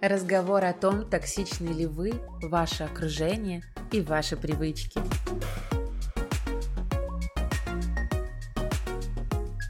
Разговор о том, токсичны ли вы, ваше окружение и ваши привычки.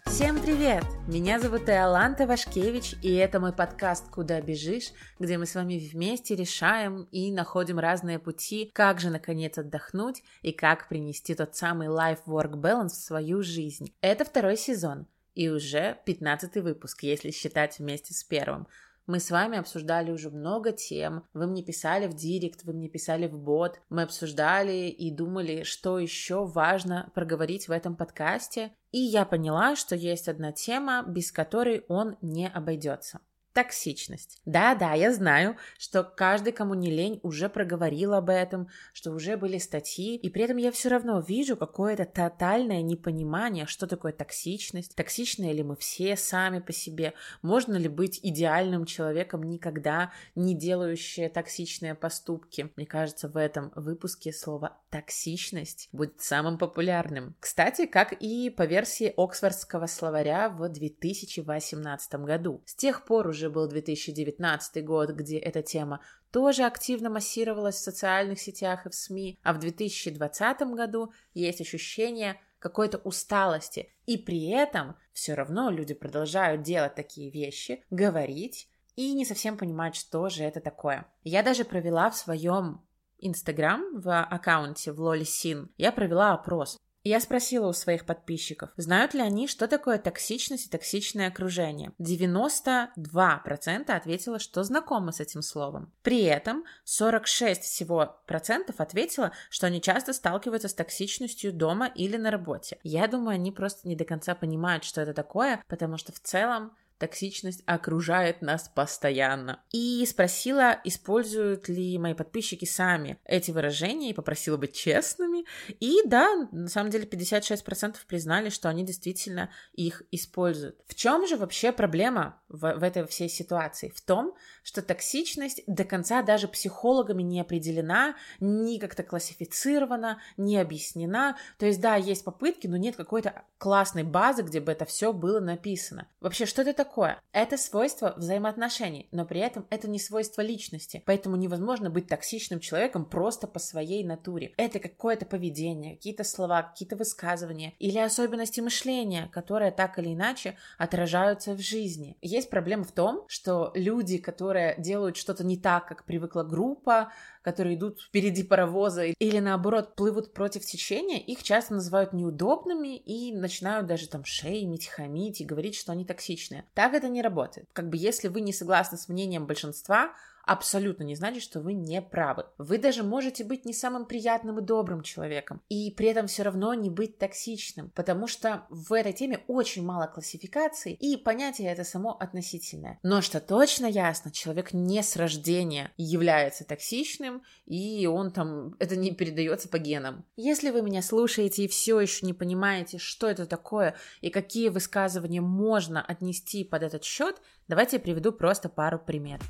Всем привет! Меня зовут Иоланта Вашкевич, и это мой подкаст «Куда бежишь», где мы с вами вместе решаем и находим разные пути, как же наконец отдохнуть и как принести тот самый life-work balance в свою жизнь. Это второй сезон, и уже 15 выпуск, если считать вместе с первым. Мы с вами обсуждали уже много тем. Вы мне писали в директ, вы мне писали в бот. Мы обсуждали и думали, что еще важно проговорить в этом подкасте. И я поняла, что есть одна тема, без которой он не обойдется. Токсичность. Да-да, я знаю, что каждый, кому не лень, уже проговорил об этом, что уже были статьи, и при этом я все равно вижу какое-то тотальное непонимание, что такое токсичность, токсичные ли мы все сами по себе, можно ли быть идеальным человеком, никогда не делающие токсичные поступки. Мне кажется, в этом выпуске слово токсичность будет самым популярным. Кстати, как и по версии Оксфордского словаря в 2018 году. С тех пор уже был 2019 год, где эта тема тоже активно массировалась в социальных сетях и в СМИ, а в 2020 году есть ощущение какой-то усталости. И при этом все равно люди продолжают делать такие вещи, говорить и не совсем понимать, что же это такое. Я даже провела в своем Инстаграм в аккаунте в Лоли Син, я провела опрос. Я спросила у своих подписчиков, знают ли они, что такое токсичность и токсичное окружение. 92% ответило, что знакомы с этим словом. При этом 46 всего процентов ответило, что они часто сталкиваются с токсичностью дома или на работе. Я думаю, они просто не до конца понимают, что это такое, потому что в целом токсичность окружает нас постоянно. И спросила, используют ли мои подписчики сами эти выражения, и попросила быть честными. И да, на самом деле 56% признали, что они действительно их используют. В чем же вообще проблема в, в этой всей ситуации? В том, что токсичность до конца даже психологами не определена, не как-то классифицирована, не объяснена. То есть, да, есть попытки, но нет какой-то классной базы, где бы это все было написано. Вообще, что это такое? Такое? Это свойство взаимоотношений, но при этом это не свойство личности. Поэтому невозможно быть токсичным человеком просто по своей натуре. Это какое-то поведение, какие-то слова, какие-то высказывания или особенности мышления, которые так или иначе отражаются в жизни. Есть проблема в том, что люди, которые делают что-то не так, как привыкла группа, которые идут впереди паровоза или наоборот плывут против течения, их часто называют неудобными и начинают даже там шеймить, хамить и говорить, что они токсичные. Так это не работает. Как бы если вы не согласны с мнением большинства, абсолютно не значит, что вы не правы. Вы даже можете быть не самым приятным и добрым человеком, и при этом все равно не быть токсичным, потому что в этой теме очень мало классификаций, и понятие это само относительное. Но что точно ясно, человек не с рождения является токсичным, и он там, это не передается по генам. Если вы меня слушаете и все еще не понимаете, что это такое, и какие высказывания можно отнести под этот счет, давайте я приведу просто пару примеров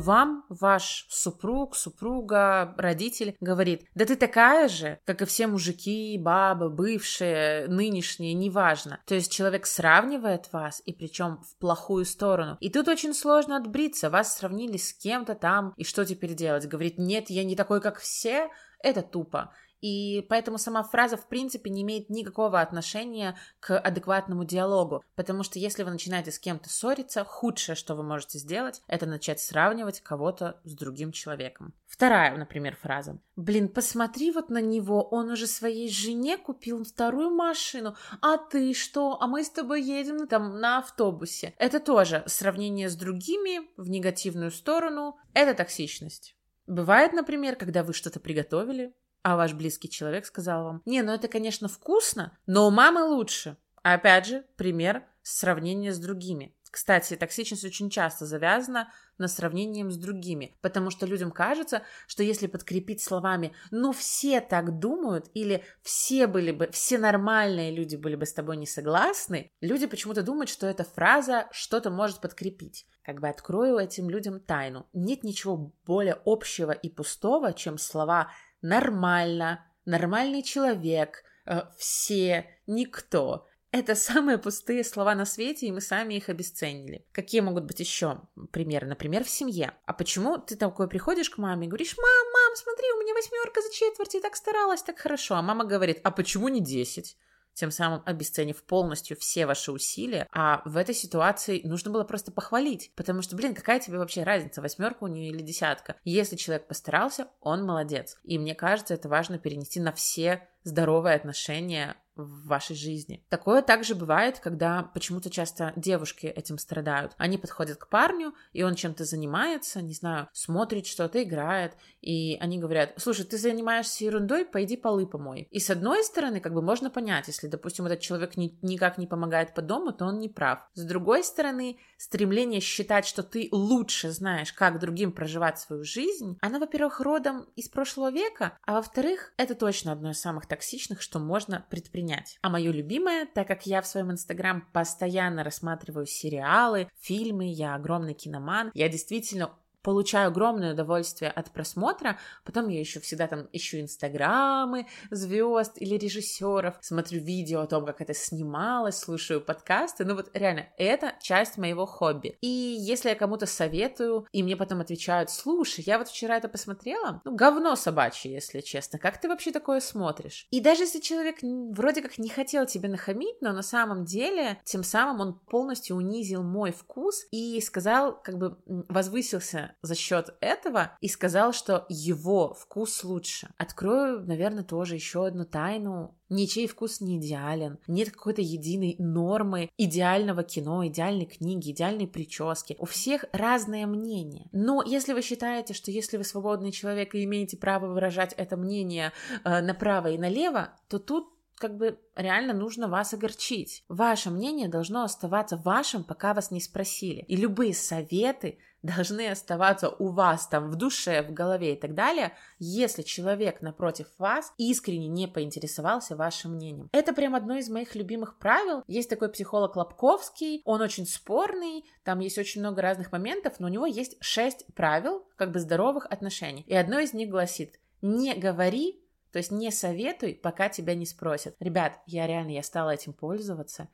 вам ваш супруг, супруга, родитель говорит, да ты такая же, как и все мужики, бабы, бывшие, нынешние, неважно. То есть человек сравнивает вас, и причем в плохую сторону. И тут очень сложно отбриться, вас сравнили с кем-то там, и что теперь делать? Говорит, нет, я не такой, как все, это тупо. И поэтому сама фраза, в принципе, не имеет никакого отношения к адекватному диалогу. Потому что если вы начинаете с кем-то ссориться, худшее, что вы можете сделать, это начать сравнивать кого-то с другим человеком. Вторая, например, фраза. Блин, посмотри вот на него, он уже своей жене купил вторую машину, а ты что? А мы с тобой едем там на автобусе. Это тоже сравнение с другими в негативную сторону. Это токсичность. Бывает, например, когда вы что-то приготовили, а ваш близкий человек сказал вам, не, ну это, конечно, вкусно, но у мамы лучше. Опять же, пример сравнения с другими. Кстати, токсичность очень часто завязана на сравнением с другими, потому что людям кажется, что если подкрепить словами «ну все так думают» или «все были бы, все нормальные люди были бы с тобой не согласны», люди почему-то думают, что эта фраза что-то может подкрепить. Как бы открою этим людям тайну. Нет ничего более общего и пустого, чем слова нормально, нормальный человек, э, все, никто. Это самые пустые слова на свете, и мы сами их обесценили. Какие могут быть еще примеры? Например, в семье. А почему ты такой приходишь к маме и говоришь, мам, мам, смотри, у меня восьмерка за четверть, я так старалась, так хорошо. А мама говорит, а почему не десять? Тем самым обесценив полностью все ваши усилия. А в этой ситуации нужно было просто похвалить, потому что, блин, какая тебе вообще разница, восьмерка у нее или десятка? Если человек постарался, он молодец. И мне кажется, это важно перенести на все здоровые отношения в вашей жизни. Такое также бывает, когда почему-то часто девушки этим страдают. Они подходят к парню, и он чем-то занимается, не знаю, смотрит что-то, играет, и они говорят, слушай, ты занимаешься ерундой, пойди полы помой. И с одной стороны, как бы можно понять, если, допустим, этот человек ни, никак не помогает по дому, то он не прав. С другой стороны, стремление считать, что ты лучше знаешь, как другим проживать свою жизнь, оно, во-первых, родом из прошлого века, а во-вторых, это точно одно из самых токсичных, что можно предпринять. А мое любимое, так как я в своем инстаграм постоянно рассматриваю сериалы, фильмы, я огромный киноман, я действительно получаю огромное удовольствие от просмотра, потом я еще всегда там ищу инстаграмы звезд или режиссеров, смотрю видео о том, как это снималось, слушаю подкасты, ну вот реально, это часть моего хобби. И если я кому-то советую, и мне потом отвечают, слушай, я вот вчера это посмотрела, ну говно собачье, если честно, как ты вообще такое смотришь? И даже если человек вроде как не хотел тебе нахамить, но на самом деле, тем самым он полностью унизил мой вкус и сказал, как бы возвысился за счет этого и сказал, что его вкус лучше. Открою, наверное, тоже еще одну тайну. Ничей вкус не идеален. Нет какой-то единой нормы идеального кино, идеальной книги, идеальной прически. У всех разное мнение. Но если вы считаете, что если вы свободный человек и имеете право выражать это мнение э, направо и налево, то тут как бы реально нужно вас огорчить. Ваше мнение должно оставаться вашим, пока вас не спросили. И любые советы должны оставаться у вас там в душе, в голове и так далее, если человек напротив вас искренне не поинтересовался вашим мнением. Это прям одно из моих любимых правил. Есть такой психолог Лобковский, он очень спорный, там есть очень много разных моментов, но у него есть шесть правил как бы здоровых отношений. И одно из них гласит, не говори то есть не советуй, пока тебя не спросят. Ребят, я реально, я стала этим пользоваться,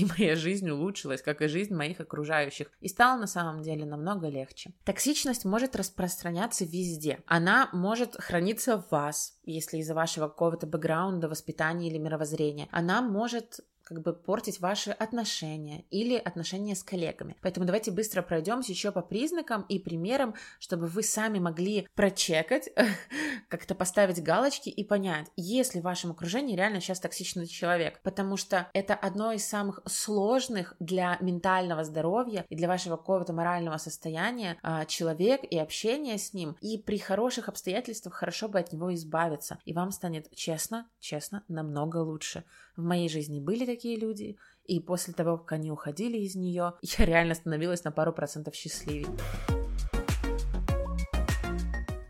и моя жизнь улучшилась, как и жизнь моих окружающих, и стало на самом деле намного легче. Токсичность может распространяться везде. Она может храниться в вас, если из-за вашего какого-то бэкграунда, воспитания или мировоззрения. Она может как бы портить ваши отношения или отношения с коллегами. Поэтому давайте быстро пройдемся еще по признакам и примерам, чтобы вы сами могли прочекать, как-то поставить галочки и понять, есть ли в вашем окружении реально сейчас токсичный человек. Потому что это одно из самых сложных для ментального здоровья и для вашего какого-то морального состояния а, человек и общение с ним. И при хороших обстоятельствах хорошо бы от него избавиться. И вам станет честно, честно, намного лучше. В моей жизни были такие люди, и после того, как они уходили из нее, я реально становилась на пару процентов счастливее.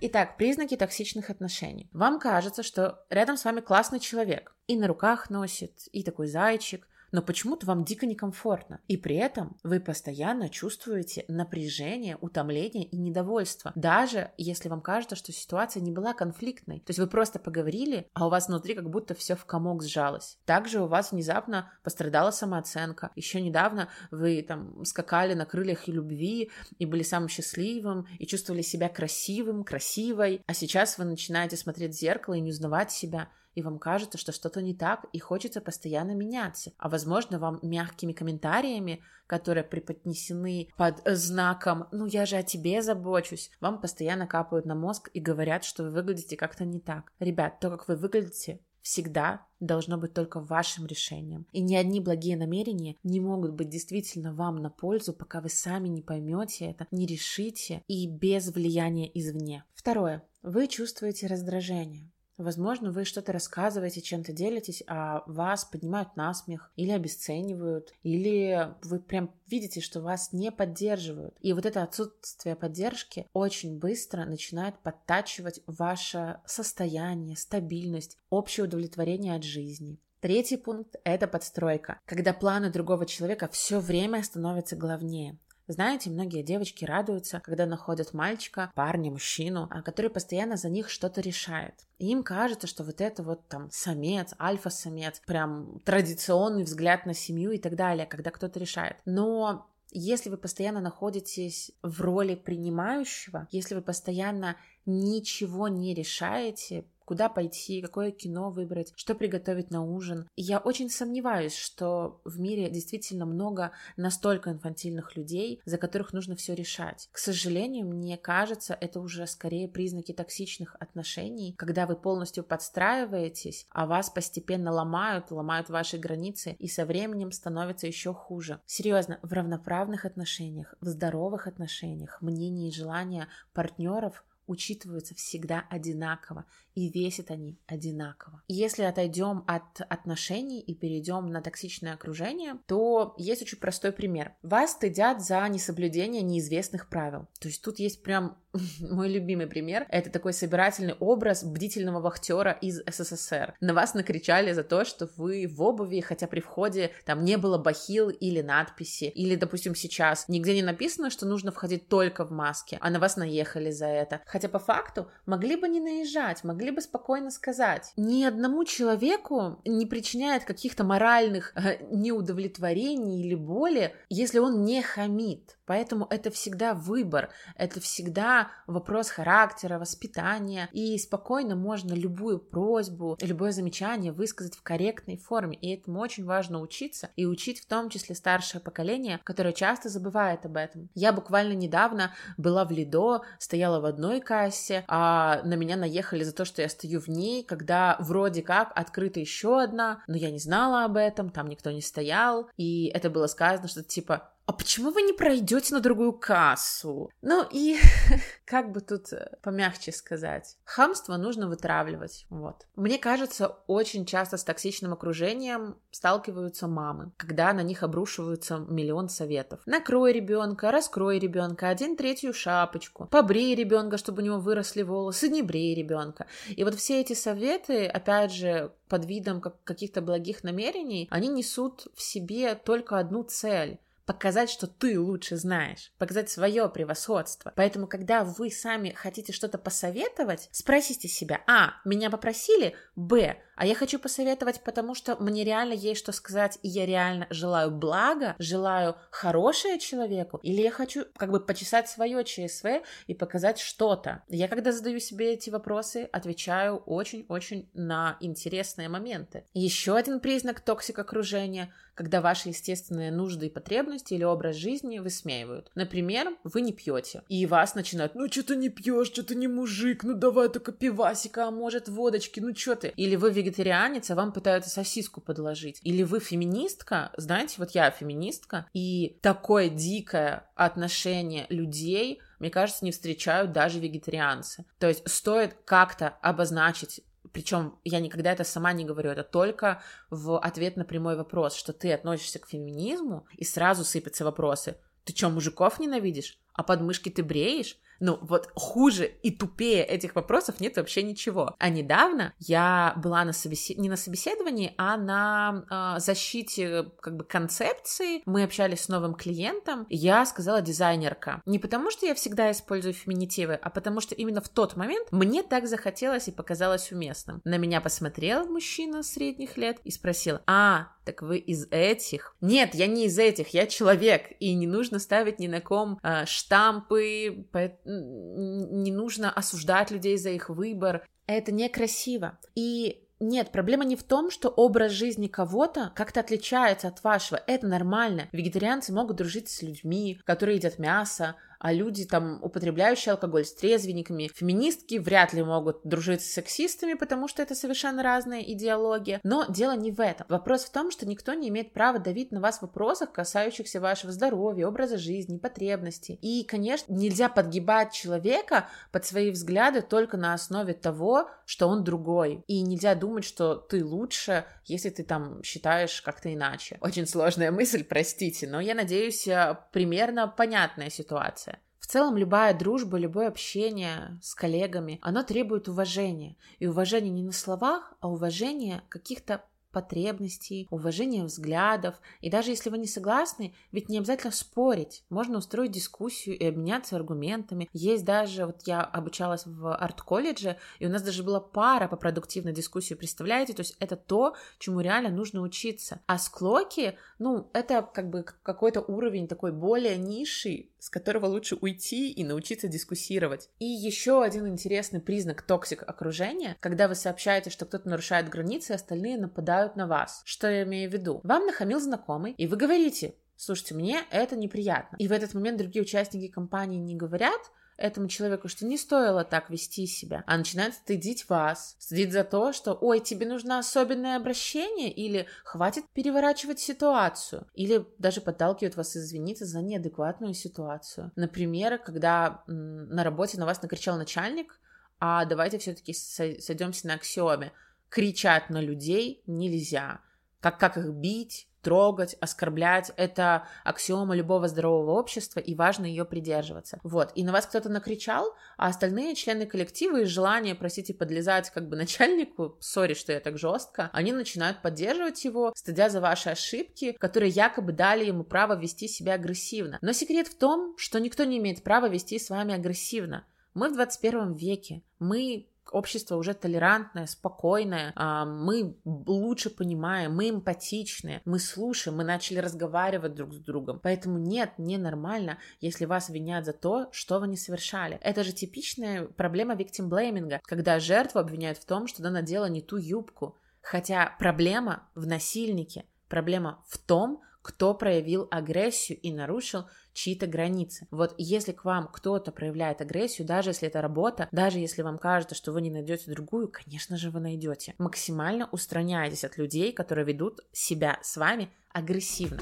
Итак, признаки токсичных отношений. Вам кажется, что рядом с вами классный человек, и на руках носит, и такой зайчик, но почему-то вам дико некомфортно. И при этом вы постоянно чувствуете напряжение, утомление и недовольство, даже если вам кажется, что ситуация не была конфликтной. То есть вы просто поговорили, а у вас внутри как будто все в комок сжалось. Также у вас внезапно пострадала самооценка. Еще недавно вы там скакали на крыльях и любви, и были самым счастливым, и чувствовали себя красивым, красивой, а сейчас вы начинаете смотреть в зеркало и не узнавать себя и вам кажется, что что-то не так, и хочется постоянно меняться. А возможно, вам мягкими комментариями, которые преподнесены под знаком «ну я же о тебе забочусь», вам постоянно капают на мозг и говорят, что вы выглядите как-то не так. Ребят, то, как вы выглядите, всегда должно быть только вашим решением. И ни одни благие намерения не могут быть действительно вам на пользу, пока вы сами не поймете это, не решите и без влияния извне. Второе. Вы чувствуете раздражение. Возможно, вы что-то рассказываете, чем-то делитесь, а вас поднимают на смех или обесценивают, или вы прям видите, что вас не поддерживают. И вот это отсутствие поддержки очень быстро начинает подтачивать ваше состояние, стабильность, общее удовлетворение от жизни. Третий пункт – это подстройка, когда планы другого человека все время становятся главнее. Знаете, многие девочки радуются, когда находят мальчика, парня, мужчину, а, который постоянно за них что-то решает. И им кажется, что вот это вот там самец, альфа-самец, прям традиционный взгляд на семью и так далее, когда кто-то решает. Но если вы постоянно находитесь в роли принимающего, если вы постоянно ничего не решаете, куда пойти, какое кино выбрать, что приготовить на ужин. И я очень сомневаюсь, что в мире действительно много настолько инфантильных людей, за которых нужно все решать. К сожалению, мне кажется, это уже скорее признаки токсичных отношений, когда вы полностью подстраиваетесь, а вас постепенно ломают, ломают ваши границы, и со временем становится еще хуже. Серьезно, в равноправных отношениях, в здоровых отношениях, мнения и желания партнеров учитываются всегда одинаково, и весят они одинаково. Если отойдем от отношений и перейдем на токсичное окружение, то есть очень простой пример. Вас стыдят за несоблюдение неизвестных правил. То есть тут есть прям мой любимый пример. Это такой собирательный образ бдительного вахтера из СССР. На вас накричали за то, что вы в обуви, хотя при входе там не было бахил или надписи. Или, допустим, сейчас нигде не написано, что нужно входить только в маске, а на вас наехали за это. Хотя по факту могли бы не наезжать, могли бы спокойно сказать. Ни одному человеку не причиняет каких-то моральных э, неудовлетворений или боли, если он не хамит. Поэтому это всегда выбор, это всегда вопрос характера, воспитания, и спокойно можно любую просьбу, любое замечание высказать в корректной форме, и этому очень важно учиться, и учить в том числе старшее поколение, которое часто забывает об этом. Я буквально недавно была в Лидо, стояла в одной кассе, а на меня наехали за то, что я стою в ней, когда вроде как открыта еще одна, но я не знала об этом, там никто не стоял, и это было сказано, что типа а почему вы не пройдете на другую кассу? Ну и как бы тут э, помягче сказать, хамство нужно вытравливать, вот. Мне кажется, очень часто с токсичным окружением сталкиваются мамы, когда на них обрушиваются миллион советов. Накрой ребенка, раскрой ребенка, один третью шапочку, побрей ребенка, чтобы у него выросли волосы, не брей ребенка. И вот все эти советы, опять же, под видом каких-то благих намерений, они несут в себе только одну цель показать, что ты лучше знаешь, показать свое превосходство. Поэтому, когда вы сами хотите что-то посоветовать, спросите себя, а, меня попросили, б, а я хочу посоветовать, потому что мне реально есть что сказать, и я реально желаю блага, желаю хорошее человеку, или я хочу как бы почесать свое ЧСВ и показать что-то. Я когда задаю себе эти вопросы, отвечаю очень-очень на интересные моменты. Еще один признак toxic окружения – когда ваши естественные нужды и потребности или образ жизни высмеивают. Например, вы не пьете, и вас начинают, ну что ты не пьешь, что ты не мужик, ну давай только пивасика, а может водочки, ну что ты. Или вы вегетарианец, а вам пытаются сосиску подложить. Или вы феминистка, знаете, вот я феминистка, и такое дикое отношение людей мне кажется, не встречают даже вегетарианцы. То есть стоит как-то обозначить причем я никогда это сама не говорю, это только в ответ на прямой вопрос, что ты относишься к феминизму, и сразу сыпятся вопросы. Ты что, мужиков ненавидишь? А подмышки ты бреешь? Ну, вот хуже и тупее этих вопросов нет вообще ничего. А недавно я была на собесед... не на собеседовании, а на э, защите как бы концепции. Мы общались с новым клиентом. Я сказала дизайнерка. Не потому, что я всегда использую феминитивы, а потому что именно в тот момент мне так захотелось и показалось уместным. На меня посмотрел мужчина средних лет и спросил, а, так вы из этих? Нет, я не из этих, я человек, и не нужно ставить ни на ком э, штампы, не нужно осуждать людей за их выбор. Это некрасиво. И нет, проблема не в том, что образ жизни кого-то как-то отличается от вашего. Это нормально. Вегетарианцы могут дружить с людьми, которые едят мясо, а люди, там, употребляющие алкоголь с трезвенниками, феминистки вряд ли могут дружить с сексистами, потому что это совершенно разная идеология. Но дело не в этом. Вопрос в том, что никто не имеет права давить на вас в вопросах, касающихся вашего здоровья, образа жизни, потребностей. И, конечно, нельзя подгибать человека под свои взгляды только на основе того, что он другой. И нельзя думать, что ты лучше, если ты там считаешь как-то иначе. Очень сложная мысль, простите, но я надеюсь, э, примерно понятная ситуация целом любая дружба, любое общение с коллегами, оно требует уважения. И уважения не на словах, а уважения каких-то потребностей, уважения взглядов. И даже если вы не согласны, ведь не обязательно спорить. Можно устроить дискуссию и обменяться аргументами. Есть даже, вот я обучалась в арт-колледже, и у нас даже была пара по продуктивной дискуссии, представляете? То есть это то, чему реально нужно учиться. А склоки, ну, это как бы какой-то уровень такой более низший, с которого лучше уйти и научиться дискуссировать. И еще один интересный признак toxic окружения, когда вы сообщаете, что кто-то нарушает границы, остальные нападают на вас. Что я имею в виду? Вам нахамил знакомый, и вы говорите, слушайте, мне это неприятно. И в этот момент другие участники компании не говорят, этому человеку, что не стоило так вести себя, а начинает стыдить вас, стыдить за то, что «Ой, тебе нужно особенное обращение» или «Хватит переворачивать ситуацию» или даже подталкивает вас извиниться за неадекватную ситуацию. Например, когда на работе на вас накричал начальник, а давайте все-таки сойдемся на аксиоме. Кричать на людей нельзя. Как, как их бить, трогать, оскорблять. Это аксиома любого здорового общества, и важно ее придерживаться. Вот. И на вас кто-то накричал, а остальные члены коллектива из желания, простите, подлезать как бы начальнику, сори, что я так жестко, они начинают поддерживать его, стыдя за ваши ошибки, которые якобы дали ему право вести себя агрессивно. Но секрет в том, что никто не имеет права вести с вами агрессивно. Мы в 21 веке, мы общество уже толерантное, спокойное, а, мы лучше понимаем, мы эмпатичные, мы слушаем, мы начали разговаривать друг с другом. Поэтому нет, не нормально, если вас винят за то, что вы не совершали. Это же типичная проблема виктимблейминга, когда жертву обвиняют в том, что она надела не ту юбку. Хотя проблема в насильнике, проблема в том, кто проявил агрессию и нарушил чьи-то границы. Вот если к вам кто-то проявляет агрессию, даже если это работа, даже если вам кажется, что вы не найдете другую, конечно же вы найдете. Максимально устраняйтесь от людей, которые ведут себя с вами агрессивно.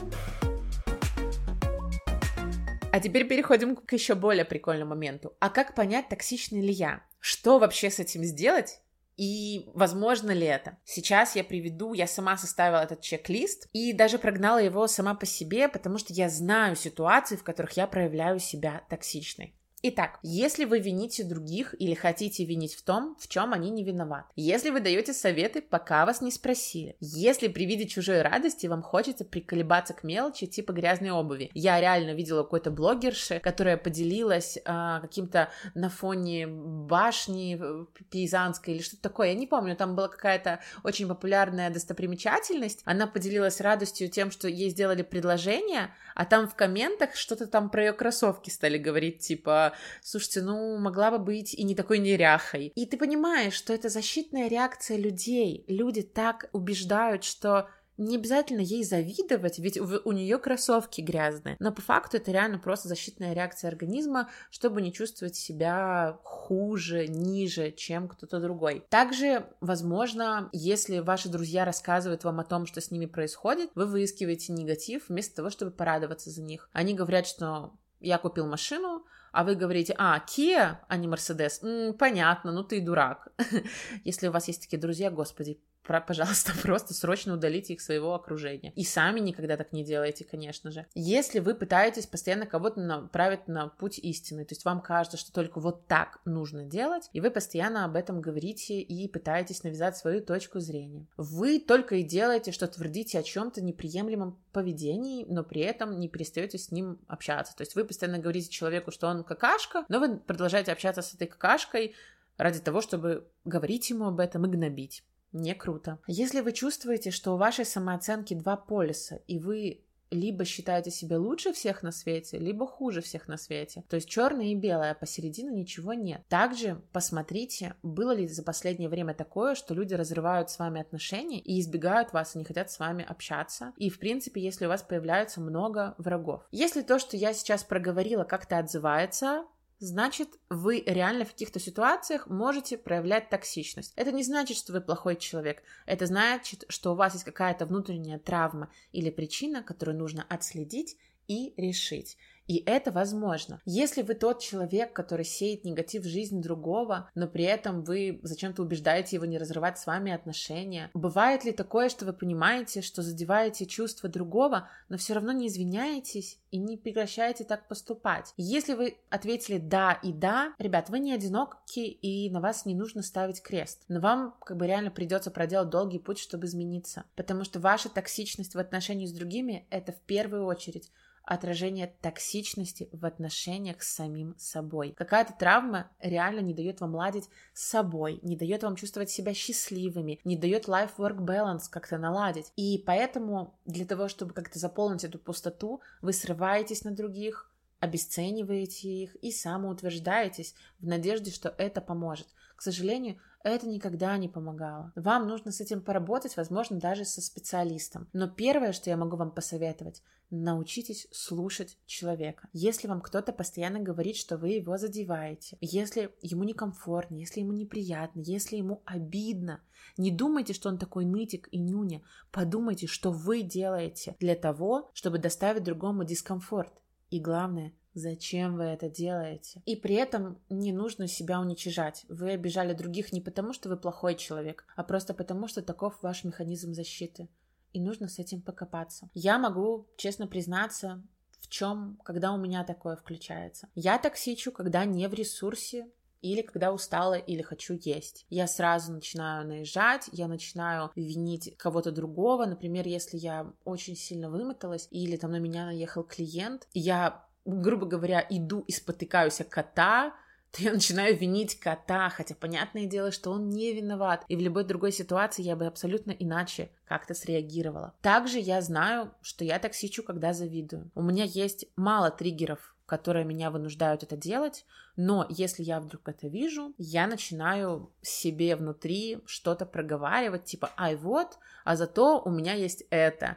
А теперь переходим к еще более прикольному моменту. А как понять, токсичный ли я? Что вообще с этим сделать? И возможно ли это? Сейчас я приведу, я сама составила этот чек-лист и даже прогнала его сама по себе, потому что я знаю ситуации, в которых я проявляю себя токсичной. Итак, если вы вините других или хотите винить в том, в чем они не виноваты, если вы даете советы, пока вас не спросили, если при виде чужой радости вам хочется приколебаться к мелочи типа грязной обуви. Я реально видела какой-то блогерши, которая поделилась а, каким-то на фоне башни э, пейзанской или что-то такое, я не помню, там была какая-то очень популярная достопримечательность, она поделилась радостью тем, что ей сделали предложение, а там в комментах что-то там про ее кроссовки стали говорить, типа слушайте, ну, могла бы быть и не такой неряхой. И ты понимаешь, что это защитная реакция людей. Люди так убеждают, что не обязательно ей завидовать, ведь у нее кроссовки грязные. Но по факту это реально просто защитная реакция организма, чтобы не чувствовать себя хуже, ниже, чем кто-то другой. Также, возможно, если ваши друзья рассказывают вам о том, что с ними происходит, вы выискиваете негатив вместо того, чтобы порадоваться за них. Они говорят, что я купил машину, а вы говорите, а, Kia, а не Mercedes, М, понятно, ну ты дурак. Если у вас есть такие друзья, господи, пожалуйста, просто срочно удалите их своего окружения. И сами никогда так не делайте, конечно же. Если вы пытаетесь постоянно кого-то направить на путь истины, то есть вам кажется, что только вот так нужно делать, и вы постоянно об этом говорите и пытаетесь навязать свою точку зрения. Вы только и делаете, что твердите о чем-то неприемлемом поведении, но при этом не перестаете с ним общаться. То есть вы постоянно говорите человеку, что он какашка, но вы продолжаете общаться с этой какашкой ради того, чтобы говорить ему об этом и гнобить. Не круто. Если вы чувствуете, что у вашей самооценки два полюса, и вы либо считаете себя лучше всех на свете, либо хуже всех на свете. То есть черное и белое, а посередине ничего нет. Также посмотрите, было ли за последнее время такое, что люди разрывают с вами отношения и избегают вас и не хотят с вами общаться. И, в принципе, если у вас появляется много врагов. Если то, что я сейчас проговорила, как-то отзывается значит, вы реально в каких-то ситуациях можете проявлять токсичность. Это не значит, что вы плохой человек. Это значит, что у вас есть какая-то внутренняя травма или причина, которую нужно отследить и решить. И это возможно. Если вы тот человек, который сеет негатив в жизнь другого, но при этом вы зачем-то убеждаете его не разрывать с вами отношения, бывает ли такое, что вы понимаете, что задеваете чувства другого, но все равно не извиняетесь и не прекращаете так поступать? Если вы ответили да и да, ребят, вы не одиноки и на вас не нужно ставить крест. Но вам как бы реально придется проделать долгий путь, чтобы измениться. Потому что ваша токсичность в отношении с другими — это в первую очередь отражение токсичности в отношениях с самим собой. Какая-то травма реально не дает вам ладить с собой, не дает вам чувствовать себя счастливыми, не дает life-work balance как-то наладить. И поэтому для того, чтобы как-то заполнить эту пустоту, вы срываетесь на других, обесцениваете их и самоутверждаетесь в надежде, что это поможет. К сожалению, это никогда не помогало. Вам нужно с этим поработать, возможно, даже со специалистом. Но первое, что я могу вам посоветовать, научитесь слушать человека. Если вам кто-то постоянно говорит, что вы его задеваете, если ему некомфортно, если ему неприятно, если ему обидно, не думайте, что он такой нытик и нюня. Подумайте, что вы делаете для того, чтобы доставить другому дискомфорт. И главное, Зачем вы это делаете? И при этом не нужно себя уничижать. Вы обижали других не потому, что вы плохой человек, а просто потому, что таков ваш механизм защиты. И нужно с этим покопаться. Я могу честно признаться, в чем, когда у меня такое включается. Я токсичу, когда не в ресурсе, или когда устала или хочу есть. Я сразу начинаю наезжать, я начинаю винить кого-то другого. Например, если я очень сильно вымоталась или там на меня наехал клиент, я грубо говоря, иду и спотыкаюсь о кота, то я начинаю винить кота, хотя понятное дело, что он не виноват. И в любой другой ситуации я бы абсолютно иначе как-то среагировала. Также я знаю, что я токсичу, когда завидую. У меня есть мало триггеров, которые меня вынуждают это делать, но если я вдруг это вижу, я начинаю себе внутри что-то проговаривать, типа, ай вот, а зато у меня есть это,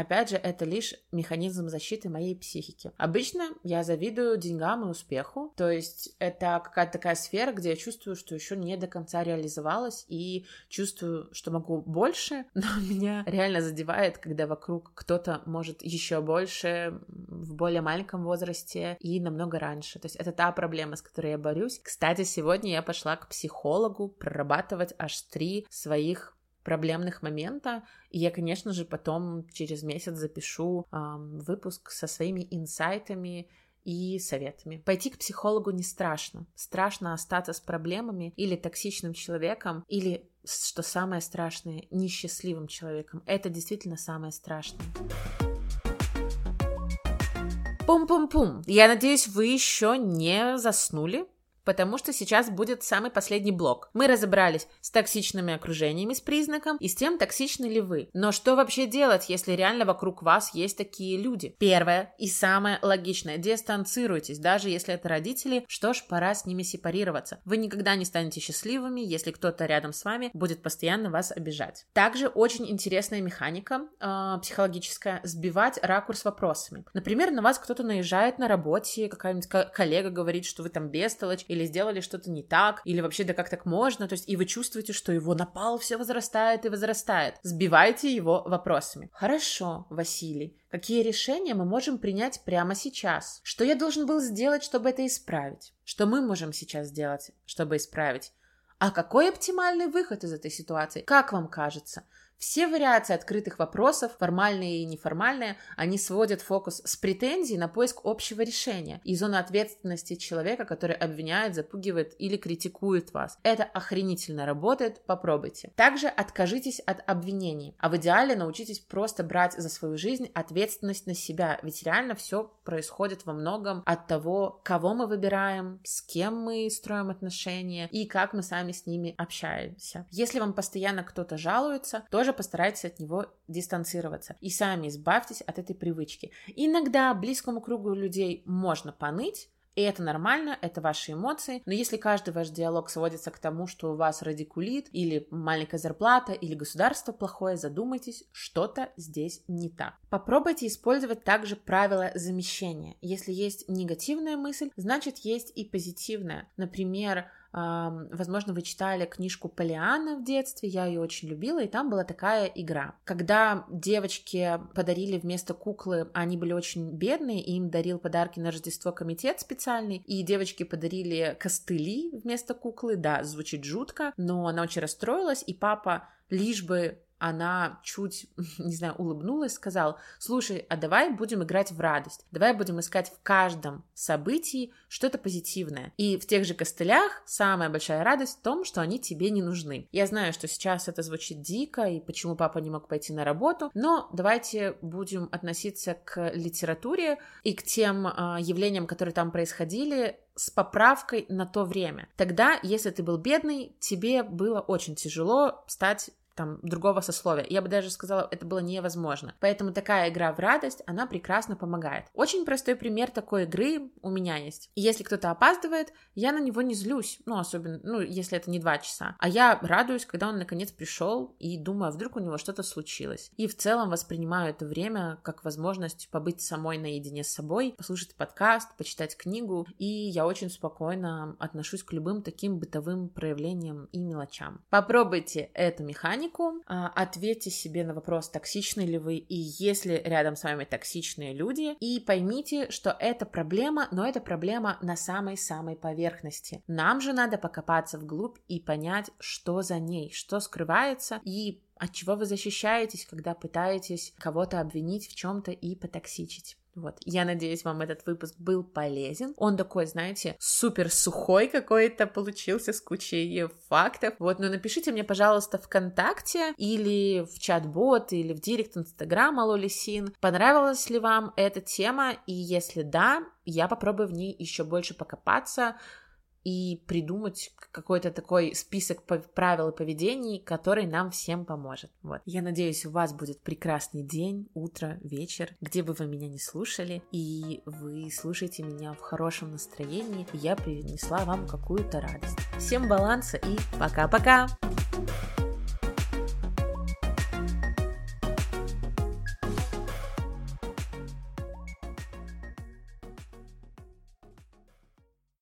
Опять же, это лишь механизм защиты моей психики. Обычно я завидую деньгам и успеху, то есть это какая-то такая сфера, где я чувствую, что еще не до конца реализовалась и чувствую, что могу больше, но меня реально задевает, когда вокруг кто-то может еще больше в более маленьком возрасте и намного раньше. То есть это та проблема, с которой я борюсь. Кстати, сегодня я пошла к психологу прорабатывать аж три своих проблемных момента. И я, конечно же, потом через месяц запишу эм, выпуск со своими инсайтами и советами. Пойти к психологу не страшно. Страшно остаться с проблемами или токсичным человеком, или, что самое страшное, несчастливым человеком. Это действительно самое страшное. Пум-пум-пум. Я надеюсь, вы еще не заснули потому что сейчас будет самый последний блок. Мы разобрались с токсичными окружениями с признаком и с тем, токсичны ли вы. Но что вообще делать, если реально вокруг вас есть такие люди? Первое и самое логичное – дистанцируйтесь, даже если это родители, что ж, пора с ними сепарироваться. Вы никогда не станете счастливыми, если кто-то рядом с вами будет постоянно вас обижать. Также очень интересная механика э, психологическая – сбивать ракурс вопросами. Например, на вас кто-то наезжает на работе, какая-нибудь коллега говорит, что вы там бестолочь, или или сделали что-то не так, или вообще да как так можно, то есть и вы чувствуете, что его напал все возрастает и возрастает. Сбивайте его вопросами. Хорошо, Василий, какие решения мы можем принять прямо сейчас? Что я должен был сделать, чтобы это исправить? Что мы можем сейчас сделать, чтобы исправить? А какой оптимальный выход из этой ситуации? Как вам кажется? Все вариации открытых вопросов, формальные и неформальные, они сводят фокус с претензий на поиск общего решения и зоны ответственности человека, который обвиняет, запугивает или критикует вас. Это охренительно работает, попробуйте. Также откажитесь от обвинений, а в идеале научитесь просто брать за свою жизнь ответственность на себя, ведь реально все происходит во многом от того, кого мы выбираем, с кем мы строим отношения и как мы сами с ними общаемся. Если вам постоянно кто-то жалуется, тоже тоже постарайтесь от него дистанцироваться и сами избавьтесь от этой привычки. Иногда близкому кругу людей можно поныть, и это нормально, это ваши эмоции. Но если каждый ваш диалог сводится к тому, что у вас радикулит, или маленькая зарплата, или государство плохое, задумайтесь, что-то здесь не так. Попробуйте использовать также правило замещения. Если есть негативная мысль, значит есть и позитивная. Например, Возможно, вы читали книжку Полиана в детстве, я ее очень любила, и там была такая игра. Когда девочки подарили вместо куклы, они были очень бедные, и им дарил подарки на Рождество комитет специальный, и девочки подарили костыли вместо куклы, да, звучит жутко, но она очень расстроилась, и папа лишь бы она чуть, не знаю, улыбнулась, сказал, слушай, а давай будем играть в радость, давай будем искать в каждом событии что-то позитивное. И в тех же костылях самая большая радость в том, что они тебе не нужны. Я знаю, что сейчас это звучит дико, и почему папа не мог пойти на работу, но давайте будем относиться к литературе и к тем э, явлениям, которые там происходили, с поправкой на то время. Тогда, если ты был бедный, тебе было очень тяжело стать там, другого сословия. Я бы даже сказала, это было невозможно. Поэтому такая игра в радость, она прекрасно помогает. Очень простой пример такой игры у меня есть. Если кто-то опаздывает, я на него не злюсь, ну, особенно, ну, если это не два часа, а я радуюсь, когда он наконец пришел и думаю, а вдруг у него что-то случилось. И в целом воспринимаю это время как возможность побыть самой наедине с собой, послушать подкаст, почитать книгу, и я очень спокойно отношусь к любым таким бытовым проявлениям и мелочам. Попробуйте эту механику, клинику, а, ответьте себе на вопрос, токсичны ли вы и есть ли рядом с вами токсичные люди, и поймите, что это проблема, но это проблема на самой-самой поверхности. Нам же надо покопаться вглубь и понять, что за ней, что скрывается, и от чего вы защищаетесь, когда пытаетесь кого-то обвинить в чем-то и потоксичить. Вот, я надеюсь, вам этот выпуск был полезен. Он такой, знаете, супер сухой какой-то получился с кучей фактов. Вот, но напишите мне, пожалуйста, ВКонтакте или в чат-бот, или в директ Инстаграма Лолисин, понравилась ли вам эта тема, и если да, я попробую в ней еще больше покопаться, и придумать какой-то такой список правил и поведений, который нам всем поможет. Вот. Я надеюсь, у вас будет прекрасный день, утро, вечер, где бы вы меня не слушали, и вы слушаете меня в хорошем настроении, и я принесла вам какую-то радость. Всем баланса и пока-пока!